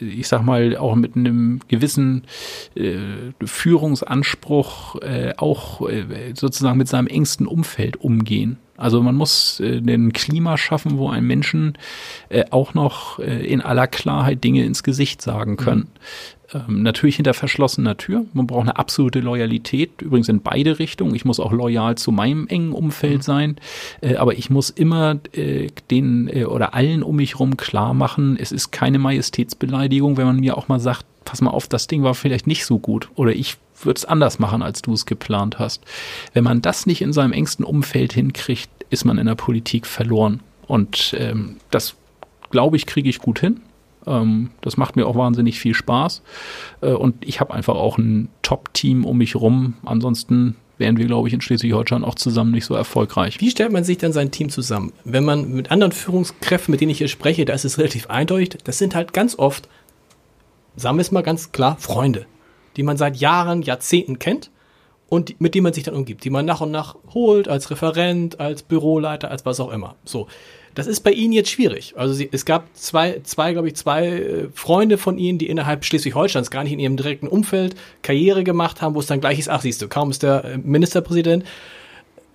ich sag mal, auch mit einem gewissen äh, Führungsanspruch äh, auch äh, sozusagen mit seinem engsten Umfeld umgehen. Also man muss äh, ein Klima schaffen, wo ein Menschen äh, auch noch äh, in aller Klarheit Dinge ins Gesicht sagen können. Ähm, natürlich hinter verschlossener Tür. Man braucht eine absolute Loyalität, übrigens in beide Richtungen. Ich muss auch loyal zu meinem engen Umfeld mhm. sein, äh, aber ich muss immer äh, den äh, oder allen um mich herum klar machen, es ist keine Majestätsbeleidigung, wenn man mir auch mal sagt, pass mal auf, das Ding war vielleicht nicht so gut oder ich würde es anders machen, als du es geplant hast. Wenn man das nicht in seinem engsten Umfeld hinkriegt, ist man in der Politik verloren. Und ähm, das, glaube ich, kriege ich gut hin. Ähm, das macht mir auch wahnsinnig viel Spaß. Äh, und ich habe einfach auch ein Top-Team um mich rum. Ansonsten wären wir, glaube ich, in Schleswig-Holstein auch zusammen nicht so erfolgreich. Wie stellt man sich dann sein Team zusammen? Wenn man mit anderen Führungskräften, mit denen ich hier spreche, da ist es relativ eindeutig, das sind halt ganz oft, sagen wir es mal ganz klar, Freunde die man seit Jahren, Jahrzehnten kennt und mit denen man sich dann umgibt, die man nach und nach holt, als Referent, als Büroleiter, als was auch immer. So. Das ist bei Ihnen jetzt schwierig. Also sie, es gab zwei, zwei, glaube ich, zwei äh, Freunde von Ihnen, die innerhalb Schleswig-Holsteins gar nicht in ihrem direkten Umfeld Karriere gemacht haben, wo es dann gleich ist, ach siehst du, kaum ist der äh, Ministerpräsident.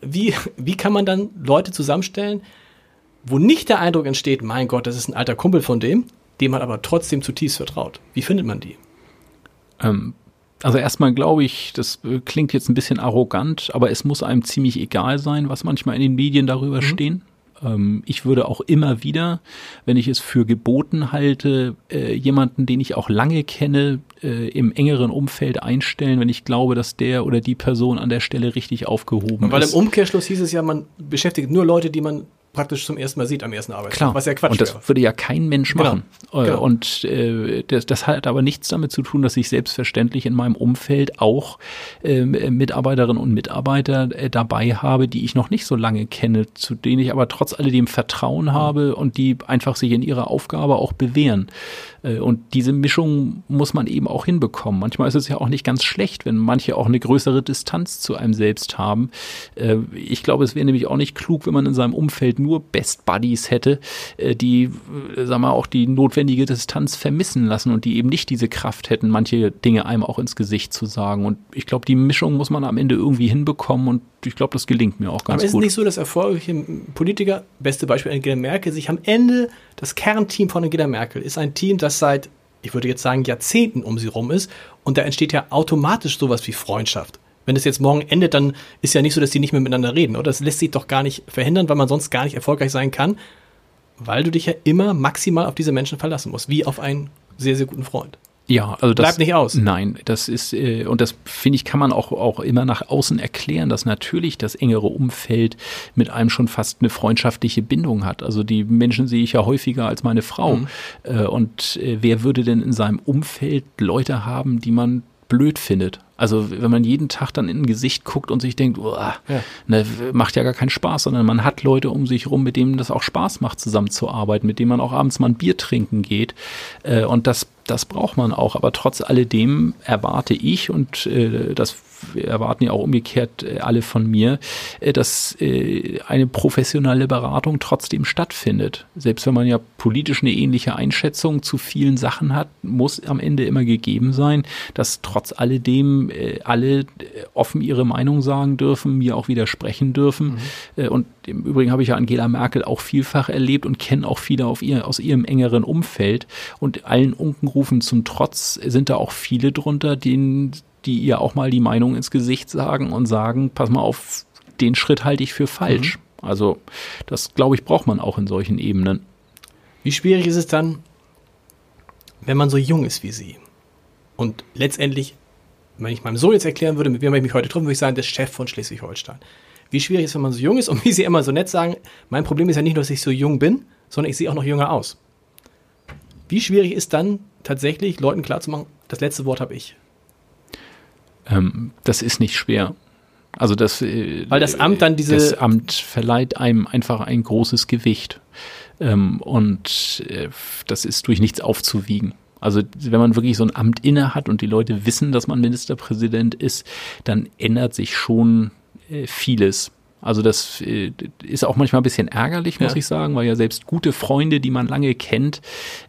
Wie, wie kann man dann Leute zusammenstellen, wo nicht der Eindruck entsteht, mein Gott, das ist ein alter Kumpel von dem, dem man aber trotzdem zutiefst vertraut? Wie findet man die? Ähm, also erstmal glaube ich, das äh, klingt jetzt ein bisschen arrogant, aber es muss einem ziemlich egal sein, was manchmal in den Medien darüber mhm. stehen. Ähm, ich würde auch immer wieder, wenn ich es für geboten halte, äh, jemanden, den ich auch lange kenne, äh, im engeren Umfeld einstellen, wenn ich glaube, dass der oder die Person an der Stelle richtig aufgehoben weil ist. Weil im Umkehrschluss hieß es ja, man beschäftigt nur Leute, die man praktisch zum ersten Mal sieht am ersten Arbeitstag. Klar. Was ja Quatsch Und das wäre. würde ja kein Mensch genau. machen. Genau. Genau. Und äh, das, das hat aber nichts damit zu tun, dass ich selbstverständlich in meinem Umfeld auch äh, Mitarbeiterinnen und Mitarbeiter äh, dabei habe, die ich noch nicht so lange kenne, zu denen ich aber trotz alledem Vertrauen mhm. habe und die einfach sich in ihrer Aufgabe auch bewähren. Äh, und diese Mischung muss man eben auch hinbekommen. Manchmal ist es ja auch nicht ganz schlecht, wenn manche auch eine größere Distanz zu einem selbst haben. Äh, ich glaube, es wäre nämlich auch nicht klug, wenn man in seinem Umfeld nur Best Buddies hätte, äh, die, sag mal, auch die notwendige Distanz vermissen lassen und die eben nicht diese Kraft hätten, manche Dinge einem auch ins Gesicht zu sagen. Und ich glaube, die Mischung muss man am Ende irgendwie hinbekommen und ich glaube, das gelingt mir auch ganz Aber ist gut. nicht so, dass erfolgreiche Politiker, beste Beispiel Angela Merkel, sich am Ende, das Kernteam von Angela Merkel ist ein Team, das seit, ich würde jetzt sagen, Jahrzehnten um sie rum ist und da entsteht ja automatisch sowas wie Freundschaft. Wenn es jetzt morgen endet, dann ist ja nicht so, dass die nicht mehr miteinander reden, oder? Das lässt sich doch gar nicht verhindern, weil man sonst gar nicht erfolgreich sein kann, weil du dich ja immer maximal auf diese Menschen verlassen musst, wie auf einen sehr, sehr guten Freund. Ja, also das bleibt nicht aus. Nein, das ist äh, und das finde ich kann man auch auch immer nach außen erklären, dass natürlich das engere Umfeld mit einem schon fast eine freundschaftliche Bindung hat. Also die Menschen sehe ich ja häufiger als meine Frau. Mhm. Äh, und äh, wer würde denn in seinem Umfeld Leute haben, die man blöd findet. Also wenn man jeden Tag dann in ein Gesicht guckt und sich denkt, oh, ja. ne, macht ja gar keinen Spaß, sondern man hat Leute um sich rum, mit denen das auch Spaß macht, zusammenzuarbeiten, mit denen man auch abends mal ein Bier trinken geht. Äh, und das das braucht man auch. Aber trotz alledem erwarte ich, und äh, das erwarten ja auch umgekehrt äh, alle von mir, äh, dass äh, eine professionelle Beratung trotzdem stattfindet. Selbst wenn man ja politisch eine ähnliche Einschätzung zu vielen Sachen hat, muss am Ende immer gegeben sein, dass trotz alledem alle offen ihre Meinung sagen dürfen, mir auch widersprechen dürfen. Mhm. Und im Übrigen habe ich ja Angela Merkel auch vielfach erlebt und kenne auch viele auf ihr, aus ihrem engeren Umfeld. Und allen Unkenrufen zum Trotz sind da auch viele drunter, denen die ihr auch mal die Meinung ins Gesicht sagen und sagen, pass mal auf, den Schritt halte ich für falsch. Mhm. Also das, glaube ich, braucht man auch in solchen Ebenen. Wie schwierig ist es dann, wenn man so jung ist wie Sie? Und letztendlich, wenn ich meinem Sohn jetzt erklären würde, mit wem ich mich heute treffen, würde ich sagen, der Chef von Schleswig-Holstein. Wie schwierig ist es, wenn man so jung ist und wie Sie immer so nett sagen, mein Problem ist ja nicht nur, dass ich so jung bin, sondern ich sehe auch noch jünger aus. Wie schwierig ist dann tatsächlich Leuten klarzumachen, das letzte Wort habe ich? Ähm, das ist nicht schwer. Also das, äh, weil das Amt dann diese das Amt verleiht einem einfach ein großes Gewicht ähm, und äh, das ist durch nichts aufzuwiegen. Also wenn man wirklich so ein Amt inne hat und die Leute wissen, dass man Ministerpräsident ist, dann ändert sich schon äh, vieles. Also das äh, ist auch manchmal ein bisschen ärgerlich, muss ja. ich sagen, weil ja selbst gute Freunde, die man lange kennt,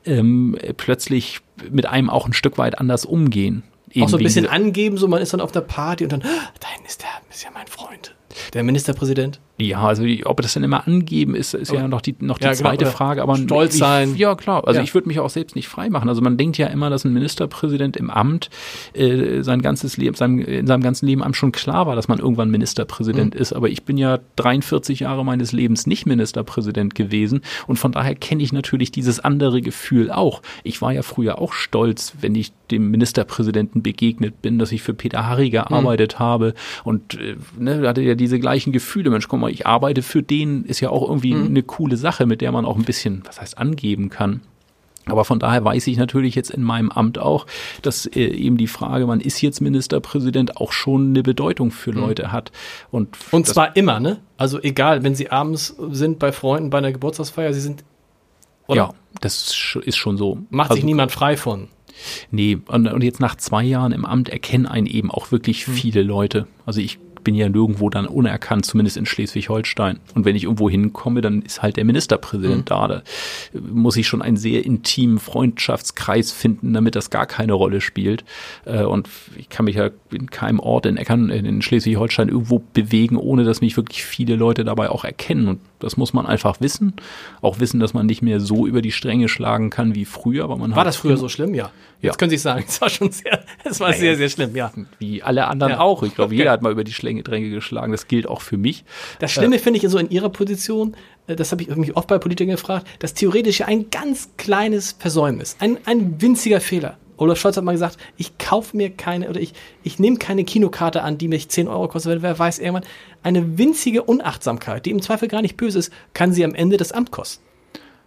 ähm, plötzlich mit einem auch ein Stück weit anders umgehen auch so ein bisschen angeben, so man ist dann auf der Party und dann, ah, dahin ist der, ist ja mein Freund. Der Ministerpräsident. Ja, also ob das dann immer angeben ist, ist ja noch die, noch die ja, zweite genau, Frage. Aber stolz ich, sein. Ja, klar. Also ja. ich würde mich auch selbst nicht freimachen. Also man denkt ja immer, dass ein Ministerpräsident im Amt äh, sein ganzes Leben, seinem, in seinem ganzen Leben schon klar war, dass man irgendwann Ministerpräsident mhm. ist. Aber ich bin ja 43 Jahre meines Lebens nicht Ministerpräsident gewesen und von daher kenne ich natürlich dieses andere Gefühl auch. Ich war ja früher auch stolz, wenn ich dem Ministerpräsidenten begegnet bin, dass ich für Peter Harry gearbeitet mhm. habe und äh, ne, hatte ja diese gleichen Gefühle. Mensch, guck mal, ich arbeite für den, ist ja auch irgendwie mhm. eine coole Sache, mit der man auch ein bisschen, was heißt, angeben kann. Aber von daher weiß ich natürlich jetzt in meinem Amt auch, dass äh, eben die Frage, man ist jetzt Ministerpräsident, auch schon eine Bedeutung für mhm. Leute hat. Und, und zwar immer, ne? Also egal, wenn Sie abends sind bei Freunden bei einer Geburtstagsfeier, Sie sind. Oder? Ja, das ist schon so. Macht also, sich niemand frei von. Nee, und, und, jetzt nach zwei Jahren im Amt erkennen einen eben auch wirklich mhm. viele Leute. Also ich bin ja nirgendwo dann unerkannt, zumindest in Schleswig-Holstein. Und wenn ich irgendwo hinkomme, dann ist halt der Ministerpräsident mhm. da. Da muss ich schon einen sehr intimen Freundschaftskreis finden, damit das gar keine Rolle spielt. Äh, und ich kann mich ja in keinem Ort in Eckern, in Schleswig-Holstein irgendwo bewegen, ohne dass mich wirklich viele Leute dabei auch erkennen. Und das muss man einfach wissen. Auch wissen, dass man nicht mehr so über die Stränge schlagen kann wie früher. Aber man war das früher so schlimm? Ja. Jetzt ja. können Sie sagen, es war schon sehr, es war naja, sehr, sehr schlimm, ja. Wie alle anderen ja. auch. Ich glaube, jeder hat mal über die Dränge geschlagen. Das gilt auch für mich. Das Schlimme äh, finde ich so in Ihrer Position, äh, das habe ich mich oft bei Politikern gefragt, dass theoretisch ja ein ganz kleines Versäumnis, ein, ein winziger Fehler. Olaf Scholz hat mal gesagt, ich kaufe mir keine oder ich, ich nehme keine Kinokarte an, die mich 10 Euro kostet, wer weiß irgendwann. Eine winzige Unachtsamkeit, die im Zweifel gar nicht böse ist, kann sie am Ende das Amt kosten.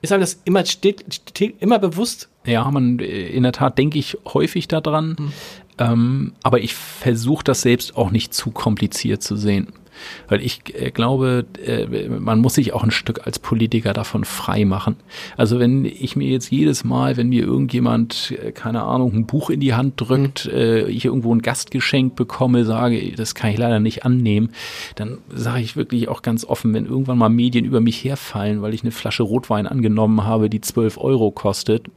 Ist einem das immer, steht, steht immer bewusst? Ja, man, in der Tat denke ich häufig daran. Hm. Ähm, aber ich versuche das selbst auch nicht zu kompliziert zu sehen. Weil ich äh, glaube, äh, man muss sich auch ein Stück als Politiker davon frei machen. Also wenn ich mir jetzt jedes Mal, wenn mir irgendjemand, äh, keine Ahnung, ein Buch in die Hand drückt, mhm. ich irgendwo ein Gastgeschenk bekomme, sage, das kann ich leider nicht annehmen, dann sage ich wirklich auch ganz offen, wenn irgendwann mal Medien über mich herfallen, weil ich eine Flasche Rotwein angenommen habe, die 12 Euro kostet,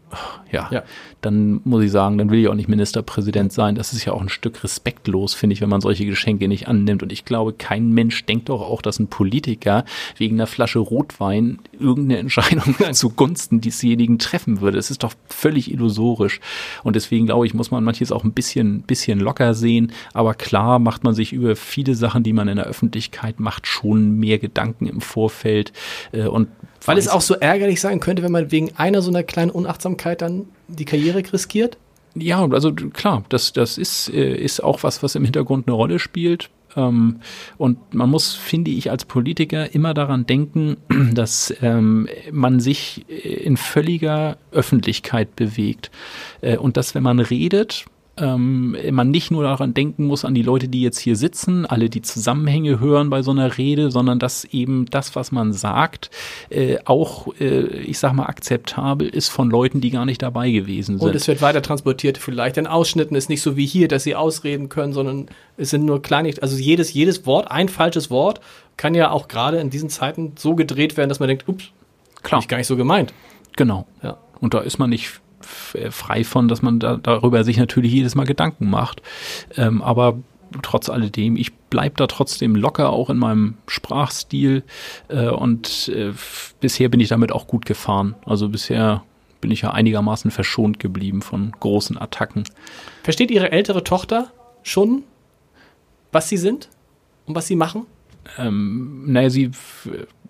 ja, ja, dann muss ich sagen, dann will ich auch nicht Ministerpräsident sein. Das ist ja auch ein Stück respektlos, finde ich, wenn man solche Geschenke nicht annimmt. Und ich glaube, kein Mensch denkt doch auch, dass ein Politiker wegen einer Flasche Rotwein irgendeine Entscheidung zugunsten desjenigen treffen würde. Das ist doch völlig illusorisch. Und deswegen glaube ich, muss man manches auch ein bisschen, bisschen locker sehen. Aber klar macht man sich über viele Sachen, die man in der Öffentlichkeit macht, schon mehr Gedanken im Vorfeld. Äh, und weil es auch so ärgerlich sein könnte, wenn man wegen einer so einer kleinen Unachtsamkeit dann die Karriere riskiert? Ja, also klar, das, das ist, äh, ist auch was, was im Hintergrund eine Rolle spielt. Ähm, und man muss, finde ich, als Politiker immer daran denken, dass ähm, man sich in völliger Öffentlichkeit bewegt. Äh, und dass, wenn man redet, ähm, man nicht nur daran denken muss, an die Leute, die jetzt hier sitzen, alle die Zusammenhänge hören bei so einer Rede, sondern dass eben das, was man sagt, äh, auch, äh, ich sag mal, akzeptabel ist von Leuten, die gar nicht dabei gewesen sind. Und es wird weiter transportiert, vielleicht in Ausschnitten, ist nicht so wie hier, dass sie ausreden können, sondern es sind nur kleine, also jedes, jedes Wort, ein falsches Wort, kann ja auch gerade in diesen Zeiten so gedreht werden, dass man denkt, ups, klar, ich gar nicht so gemeint. Genau. Ja. Und da ist man nicht frei von, dass man da, darüber sich natürlich jedes Mal Gedanken macht. Ähm, aber trotz alledem, ich bleibe da trotzdem locker, auch in meinem Sprachstil. Äh, und äh, bisher bin ich damit auch gut gefahren. Also bisher bin ich ja einigermaßen verschont geblieben von großen Attacken. Versteht Ihre ältere Tochter schon, was Sie sind und was Sie machen? Ähm, naja, sie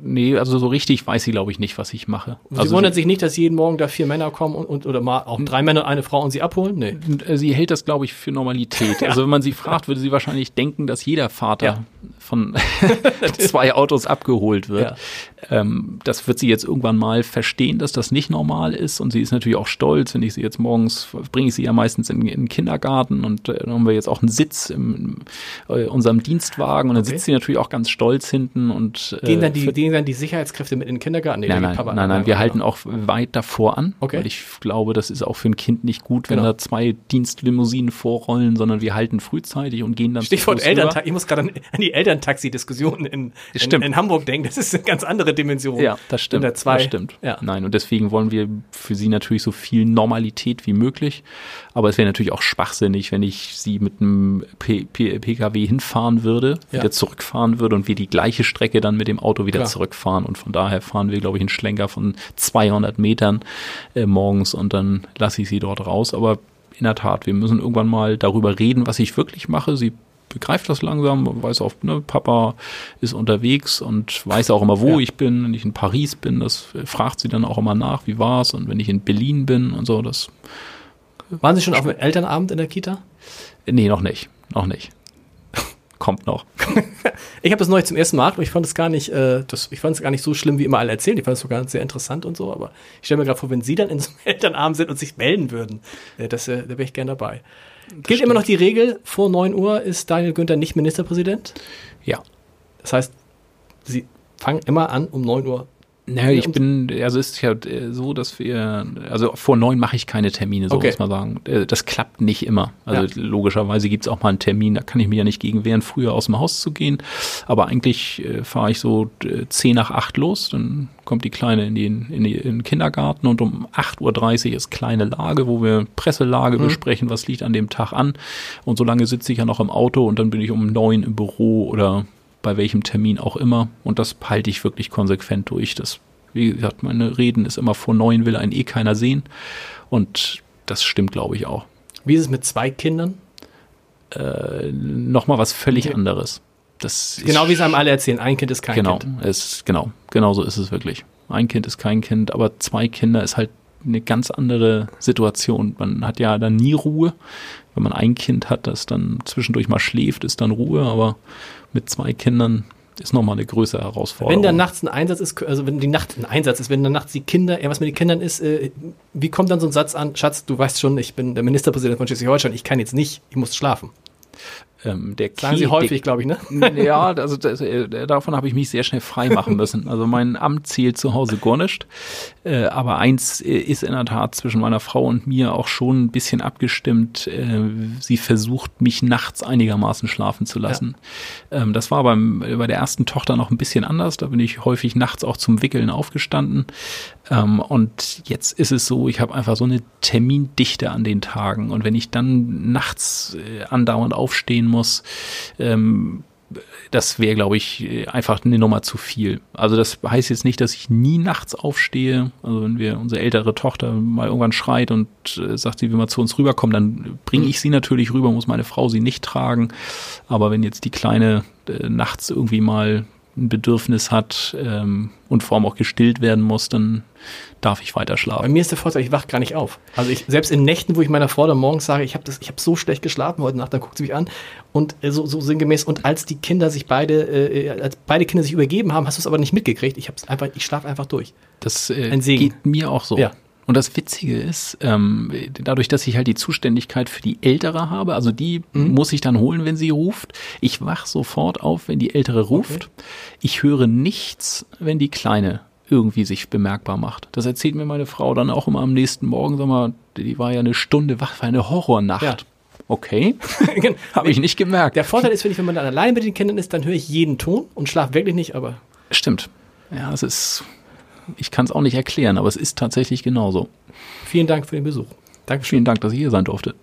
Nee, also so richtig weiß sie, glaube ich, nicht, was ich mache. Sie also wundert sich nicht, dass jeden Morgen da vier Männer kommen und, und oder mal auch drei Männer, eine Frau und sie abholen? Nee. Äh, sie hält das, glaube ich, für Normalität. ja. Also wenn man sie fragt, würde sie wahrscheinlich denken, dass jeder Vater ja. von zwei Autos abgeholt wird. Ja. Ähm, das wird sie jetzt irgendwann mal verstehen, dass das nicht normal ist. Und sie ist natürlich auch stolz, wenn ich sie jetzt morgens, bringe ich sie ja meistens in, in den Kindergarten und äh, dann haben wir jetzt auch einen Sitz in äh, unserem Dienstwagen und dann okay. sitzt sie natürlich auch ganz stolz hinten und äh, gehen dann die, gehen dann die Sicherheitskräfte mit in den Kindergarten? Nee, nein, nein, Papa, nein, nein, wir halten auch weit davor an, okay. weil ich glaube, das ist auch für ein Kind nicht gut, wenn genau. da zwei Dienstlimousinen vorrollen, sondern wir halten frühzeitig und gehen dann Stichwort Elterntaxi, ich muss gerade an die Elterntaxi-Diskussion in, in, in, Hamburg denken, das ist eine ganz andere Dimension. Ja, das stimmt. Zwei, das stimmt. Ja. Nein, und deswegen wollen wir für sie natürlich so viel Normalität wie möglich, aber es wäre natürlich auch schwachsinnig, wenn ich sie mit einem P P PKW hinfahren würde, ja. wieder zurückfahren würde und wir die gleiche Strecke dann mit dem Auto wieder Klar. zurückfahren fahren und von daher fahren wir, glaube ich, einen Schlenker von 200 Metern äh, morgens und dann lasse ich sie dort raus. Aber in der Tat, wir müssen irgendwann mal darüber reden, was ich wirklich mache. Sie begreift das langsam, weiß auch, ne, Papa ist unterwegs und weiß auch immer, wo ja. ich bin. Wenn ich in Paris bin, das fragt sie dann auch immer nach, wie war es? Und wenn ich in Berlin bin und so, das. Waren Sie schon auf dem Elternabend in der Kita? Nee, noch nicht. Noch nicht kommt noch. ich habe das neulich zum ersten Mal und ich fand es gar nicht, äh, das, ich fand es gar nicht so schlimm, wie immer alle erzählen. Ich fand es sogar sehr interessant und so, aber ich stelle mir gerade vor, wenn Sie dann in so einem Elternabend sind und sich melden würden, äh, das, äh, da wäre ich gern dabei. Gilt stimmt. immer noch die Regel, vor 9 Uhr ist Daniel Günther nicht Ministerpräsident? Ja. Das heißt, Sie fangen immer an um 9 Uhr naja, ich bin, also es ist ja äh, so, dass wir, also vor neun mache ich keine Termine, so okay. muss man sagen. Äh, das klappt nicht immer. Also ja. logischerweise gibt es auch mal einen Termin, da kann ich mir ja nicht gegen wehren, früher aus dem Haus zu gehen. Aber eigentlich äh, fahre ich so äh, zehn nach acht los, dann kommt die Kleine in, den, in, die, in den Kindergarten und um 8.30 Uhr ist kleine Lage, wo wir Presselage mhm. besprechen, was liegt an dem Tag an. Und so lange sitze ich ja noch im Auto und dann bin ich um neun im Büro oder bei welchem Termin auch immer. Und das halte ich wirklich konsequent durch. Das, wie gesagt, meine Reden ist immer vor neun will ein eh keiner sehen. Und das stimmt, glaube ich, auch. Wie ist es mit zwei Kindern? Äh, Nochmal was völlig okay. anderes. Das genau wie es einem alle erzählen, ein Kind ist kein genau, Kind. Es, genau, genau so ist es wirklich. Ein Kind ist kein Kind, aber zwei Kinder ist halt eine ganz andere Situation. Man hat ja dann nie Ruhe. Wenn man ein Kind hat, das dann zwischendurch mal schläft, ist dann Ruhe, aber mit zwei Kindern ist nochmal eine größere Herausforderung. Wenn da nachts ein Einsatz ist, also wenn die Nacht ein Einsatz ist, wenn da nachts die Kinder, ja, was mit den Kindern ist, äh, wie kommt dann so ein Satz an, Schatz, du weißt schon, ich bin der Ministerpräsident von Schleswig-Holstein, ich kann jetzt nicht, ich muss schlafen. Ähm, der Sagen Sie häufig, glaube ich, ne? Ja, also das, äh, davon habe ich mich sehr schnell frei machen müssen. Also mein Amt zählt zu Hause gar nicht. Äh, aber eins äh, ist in der Tat zwischen meiner Frau und mir auch schon ein bisschen abgestimmt. Äh, sie versucht, mich nachts einigermaßen schlafen zu lassen. Ja. Ähm, das war beim, bei der ersten Tochter noch ein bisschen anders. Da bin ich häufig nachts auch zum Wickeln aufgestanden. Ähm, und jetzt ist es so, ich habe einfach so eine Termindichte an den Tagen. Und wenn ich dann nachts äh, andauernd aufstehen muss, ähm, das wäre, glaube ich, einfach eine Nummer zu viel. Also das heißt jetzt nicht, dass ich nie nachts aufstehe. Also wenn wir unsere ältere Tochter mal irgendwann schreit und äh, sagt, sie will mal zu uns rüberkommen, dann bringe ich sie natürlich rüber, muss meine Frau sie nicht tragen. Aber wenn jetzt die Kleine äh, nachts irgendwie mal ein Bedürfnis hat ähm, und vor allem auch gestillt werden muss, dann darf ich weiter schlafen. Bei mir ist der Vorteil, ich wach gar nicht auf. Also ich, selbst in Nächten, wo ich meiner Frau dann morgens sage, ich habe hab so schlecht geschlafen heute Nacht, dann guckt sie mich an und äh, so, so sinngemäß. Und als die Kinder sich beide, äh, als beide Kinder sich übergeben haben, hast du es aber nicht mitgekriegt. Ich hab's einfach, ich schlafe einfach durch. Das äh, geht mir auch so. Ja. Und das Witzige ist, ähm, dadurch, dass ich halt die Zuständigkeit für die Ältere habe, also die mhm. muss ich dann holen, wenn sie ruft. Ich wach sofort auf, wenn die Ältere ruft. Okay. Ich höre nichts, wenn die Kleine irgendwie sich bemerkbar macht. Das erzählt mir meine Frau dann auch immer am nächsten Morgen. Sag mal, die war ja eine Stunde wach, war eine Horrornacht. Ja. Okay, genau. habe ich nicht gemerkt. Der Vorteil ist, wenn ich, wenn man dann alleine mit den Kindern ist, dann höre ich jeden Ton und schlafe wirklich nicht, aber. Stimmt. Ja, es ist ich kann es auch nicht erklären, aber es ist tatsächlich genauso. Vielen Dank für den Besuch. Dankeschön. Vielen Dank, dass ich hier sein durfte.